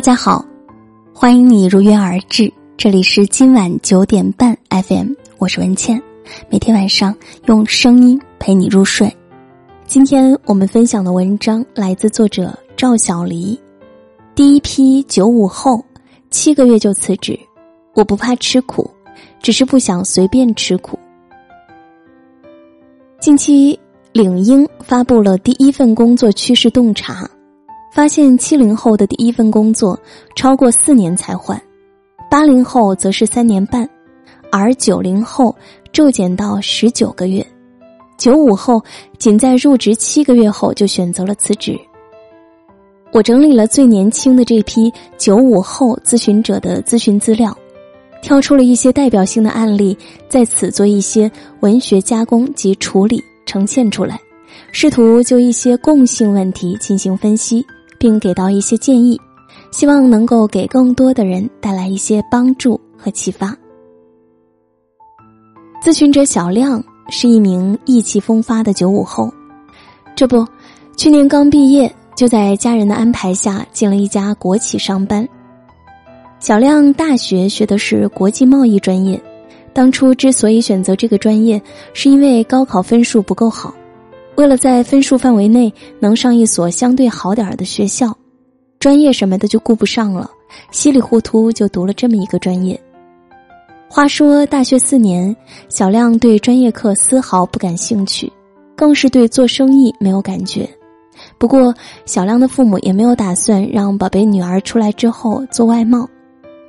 大家好，欢迎你如约而至，这里是今晚九点半 FM，我是文倩，每天晚上用声音陪你入睡。今天我们分享的文章来自作者赵小黎，第一批九五后，七个月就辞职，我不怕吃苦，只是不想随便吃苦。近期，领英发布了第一份工作趋势洞察。发现七零后的第一份工作超过四年才换，八零后则是三年半，而九零后骤减到十九个月，九五后仅在入职七个月后就选择了辞职。我整理了最年轻的这批九五后咨询者的咨询资料，挑出了一些代表性的案例，在此做一些文学加工及处理，呈现出来，试图就一些共性问题进行分析。并给到一些建议，希望能够给更多的人带来一些帮助和启发。咨询者小亮是一名意气风发的九五后，这不，去年刚毕业就在家人的安排下进了一家国企上班。小亮大学学的是国际贸易专业，当初之所以选择这个专业，是因为高考分数不够好。为了在分数范围内能上一所相对好点儿的学校，专业什么的就顾不上了，稀里糊涂就读了这么一个专业。话说大学四年，小亮对专业课丝毫不感兴趣，更是对做生意没有感觉。不过小亮的父母也没有打算让宝贝女儿出来之后做外贸，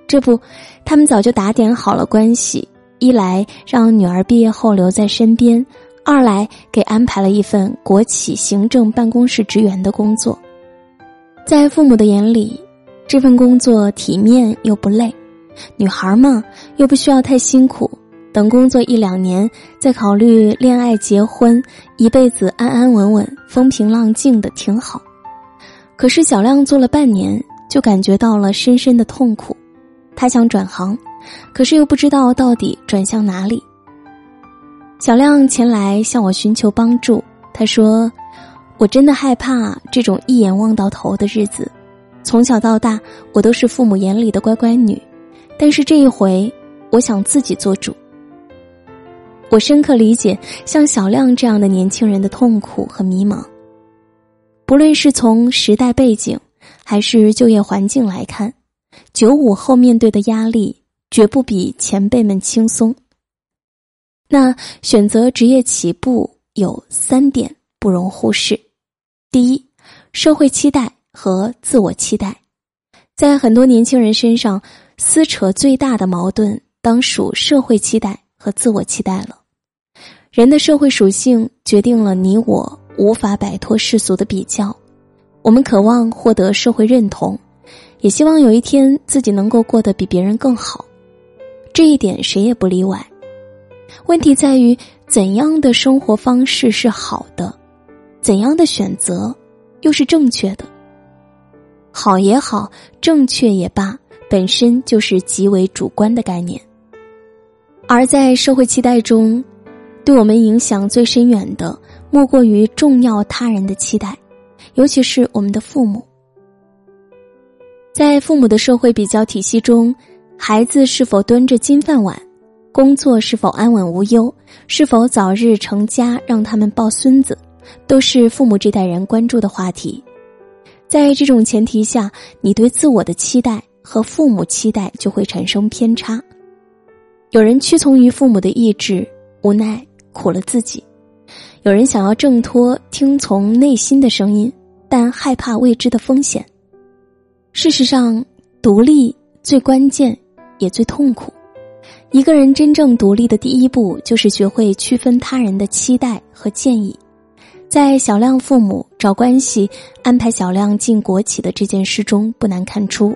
这不，他们早就打点好了关系，一来让女儿毕业后留在身边。二来给安排了一份国企行政办公室职员的工作，在父母的眼里，这份工作体面又不累，女孩嘛又不需要太辛苦，等工作一两年再考虑恋爱结婚，一辈子安安稳稳、风平浪静的挺好。可是小亮做了半年，就感觉到了深深的痛苦，他想转行，可是又不知道到底转向哪里。小亮前来向我寻求帮助，他说：“我真的害怕这种一眼望到头的日子。从小到大，我都是父母眼里的乖乖女，但是这一回，我想自己做主。”我深刻理解像小亮这样的年轻人的痛苦和迷茫。不论是从时代背景，还是就业环境来看，九五后面对的压力绝不比前辈们轻松。那选择职业起步有三点不容忽视：第一，社会期待和自我期待，在很多年轻人身上撕扯最大的矛盾，当属社会期待和自我期待了。人的社会属性决定了你我无法摆脱世俗的比较，我们渴望获得社会认同，也希望有一天自己能够过得比别人更好，这一点谁也不例外。问题在于，怎样的生活方式是好的，怎样的选择又是正确的？好也好，正确也罢，本身就是极为主观的概念。而在社会期待中，对我们影响最深远的，莫过于重要他人的期待，尤其是我们的父母。在父母的社会比较体系中，孩子是否端着金饭碗？工作是否安稳无忧，是否早日成家，让他们抱孙子，都是父母这代人关注的话题。在这种前提下，你对自我的期待和父母期待就会产生偏差。有人屈从于父母的意志，无奈苦了自己；有人想要挣脱，听从内心的声音，但害怕未知的风险。事实上，独立最关键，也最痛苦。一个人真正独立的第一步，就是学会区分他人的期待和建议。在小亮父母找关系安排小亮进国企的这件事中，不难看出，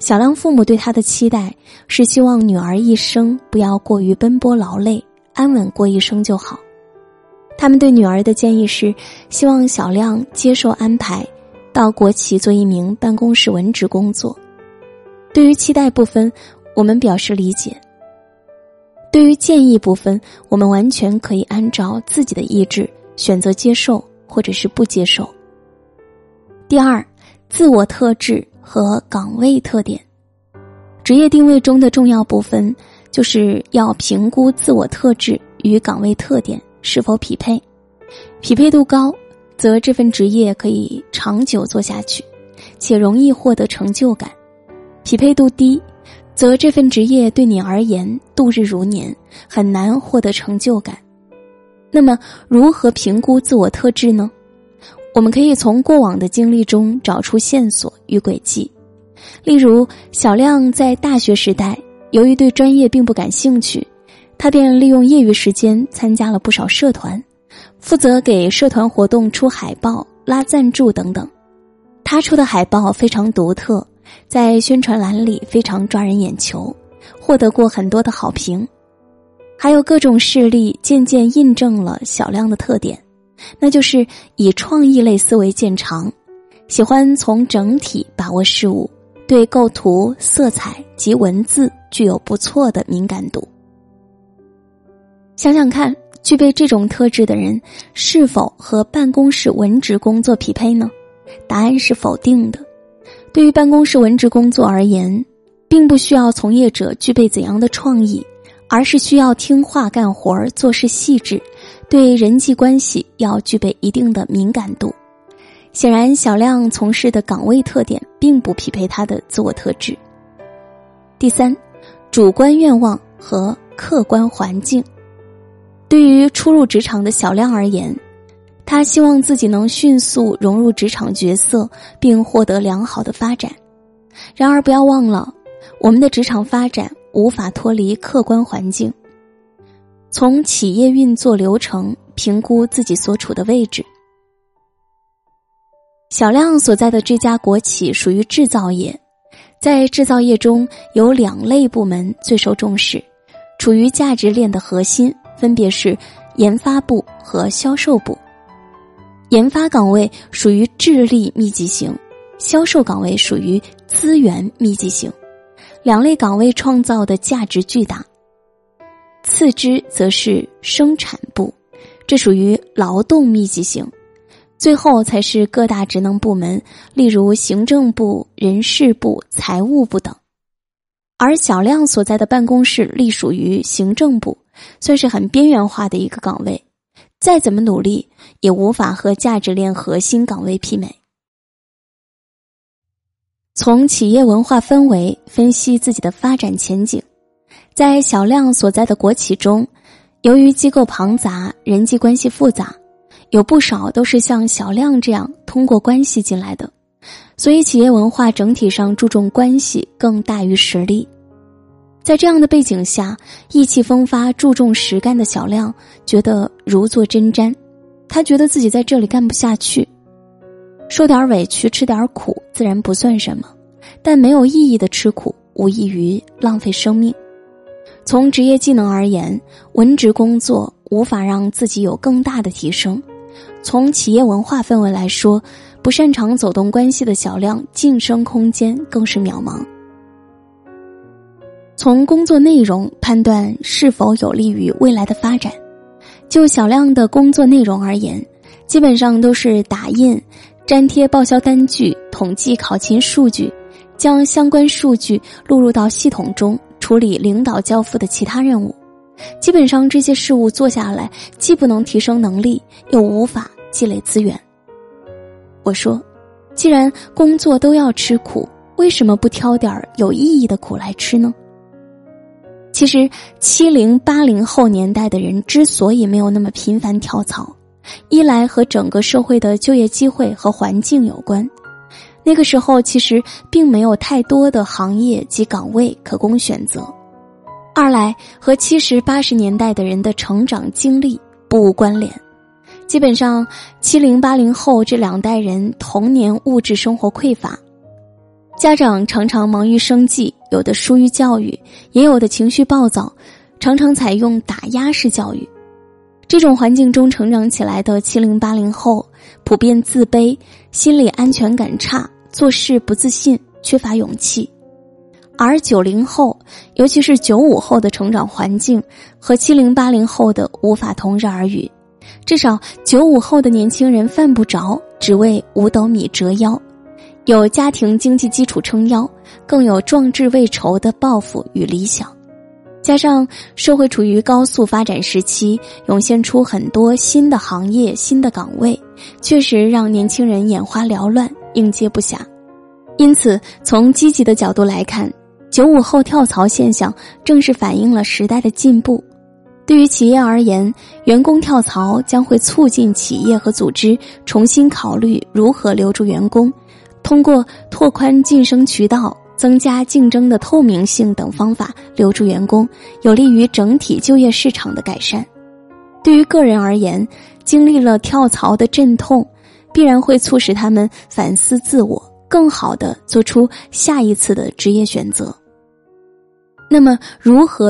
小亮父母对他的期待是希望女儿一生不要过于奔波劳累，安稳过一生就好。他们对女儿的建议是，希望小亮接受安排，到国企做一名办公室文职工作。对于期待部分，我们表示理解。对于建议部分，我们完全可以按照自己的意志选择接受或者是不接受。第二，自我特质和岗位特点。职业定位中的重要部分，就是要评估自我特质与岗位特点是否匹配，匹配度高，则这份职业可以长久做下去，且容易获得成就感；匹配度低，则这份职业对你而言度日如年，很难获得成就感。那么，如何评估自我特质呢？我们可以从过往的经历中找出线索与轨迹。例如，小亮在大学时代，由于对专业并不感兴趣，他便利用业余时间参加了不少社团，负责给社团活动出海报、拉赞助等等。他出的海报非常独特，在宣传栏里非常抓人眼球，获得过很多的好评。还有各种事例渐渐印证了小亮的特点，那就是以创意类思维见长，喜欢从整体把握事物，对构图、色彩及文字具有不错的敏感度。想想看，具备这种特质的人是否和办公室文职工作匹配呢？答案是否定的。对于办公室文职工作而言，并不需要从业者具备怎样的创意。而是需要听话干活儿、做事细致，对人际关系要具备一定的敏感度。显然，小亮从事的岗位特点并不匹配他的自我特质。第三，主观愿望和客观环境。对于初入职场的小亮而言，他希望自己能迅速融入职场角色，并获得良好的发展。然而，不要忘了，我们的职场发展。无法脱离客观环境，从企业运作流程评估自己所处的位置。小亮所在的这家国企属于制造业，在制造业中有两类部门最受重视，处于价值链的核心，分别是研发部和销售部。研发岗位属于智力密集型，销售岗位属于资源密集型。两类岗位创造的价值巨大，次之则是生产部，这属于劳动密集型，最后才是各大职能部门，例如行政部、人事部、财务部等。而小亮所在的办公室隶属于行政部，算是很边缘化的一个岗位，再怎么努力也无法和价值链核心岗位媲美。从企业文化氛围分析自己的发展前景，在小亮所在的国企中，由于机构庞杂、人际关系复杂，有不少都是像小亮这样通过关系进来的，所以企业文化整体上注重关系更大于实力。在这样的背景下，意气风发、注重实干的小亮觉得如坐针毡，他觉得自己在这里干不下去。受点委屈，吃点苦，自然不算什么，但没有意义的吃苦，无异于浪费生命。从职业技能而言，文职工作无法让自己有更大的提升；从企业文化氛围来说，不擅长走动关系的小亮，晋升空间更是渺茫。从工作内容判断是否有利于未来的发展，就小亮的工作内容而言，基本上都是打印。粘贴报销单据，统计考勤数据，将相关数据录入到系统中，处理领导交付的其他任务。基本上这些事务做下来，既不能提升能力，又无法积累资源。我说，既然工作都要吃苦，为什么不挑点有意义的苦来吃呢？其实，七零八零后年代的人之所以没有那么频繁跳槽。一来和整个社会的就业机会和环境有关，那个时候其实并没有太多的行业及岗位可供选择；二来和七十八十年代的人的成长经历不无关联。基本上，七零八零后这两代人童年物质生活匮乏，家长常常忙于生计，有的疏于教育，也有的情绪暴躁，常常采用打压式教育。这种环境中成长起来的七零八零后，普遍自卑，心理安全感差，做事不自信，缺乏勇气；而九零后，尤其是九五后的成长环境和七零八零后的无法同日而语。至少九五后的年轻人犯不着只为五斗米折腰，有家庭经济基础撑腰，更有壮志未酬的抱负与理想。加上社会处于高速发展时期，涌现出很多新的行业、新的岗位，确实让年轻人眼花缭乱、应接不暇。因此，从积极的角度来看，九五后跳槽现象正是反映了时代的进步。对于企业而言，员工跳槽将会促进企业和组织重新考虑如何留住员工，通过拓宽晋升渠道。增加竞争的透明性等方法留住员工，有利于整体就业市场的改善。对于个人而言，经历了跳槽的阵痛，必然会促使他们反思自我，更好的做出下一次的职业选择。那么，如何？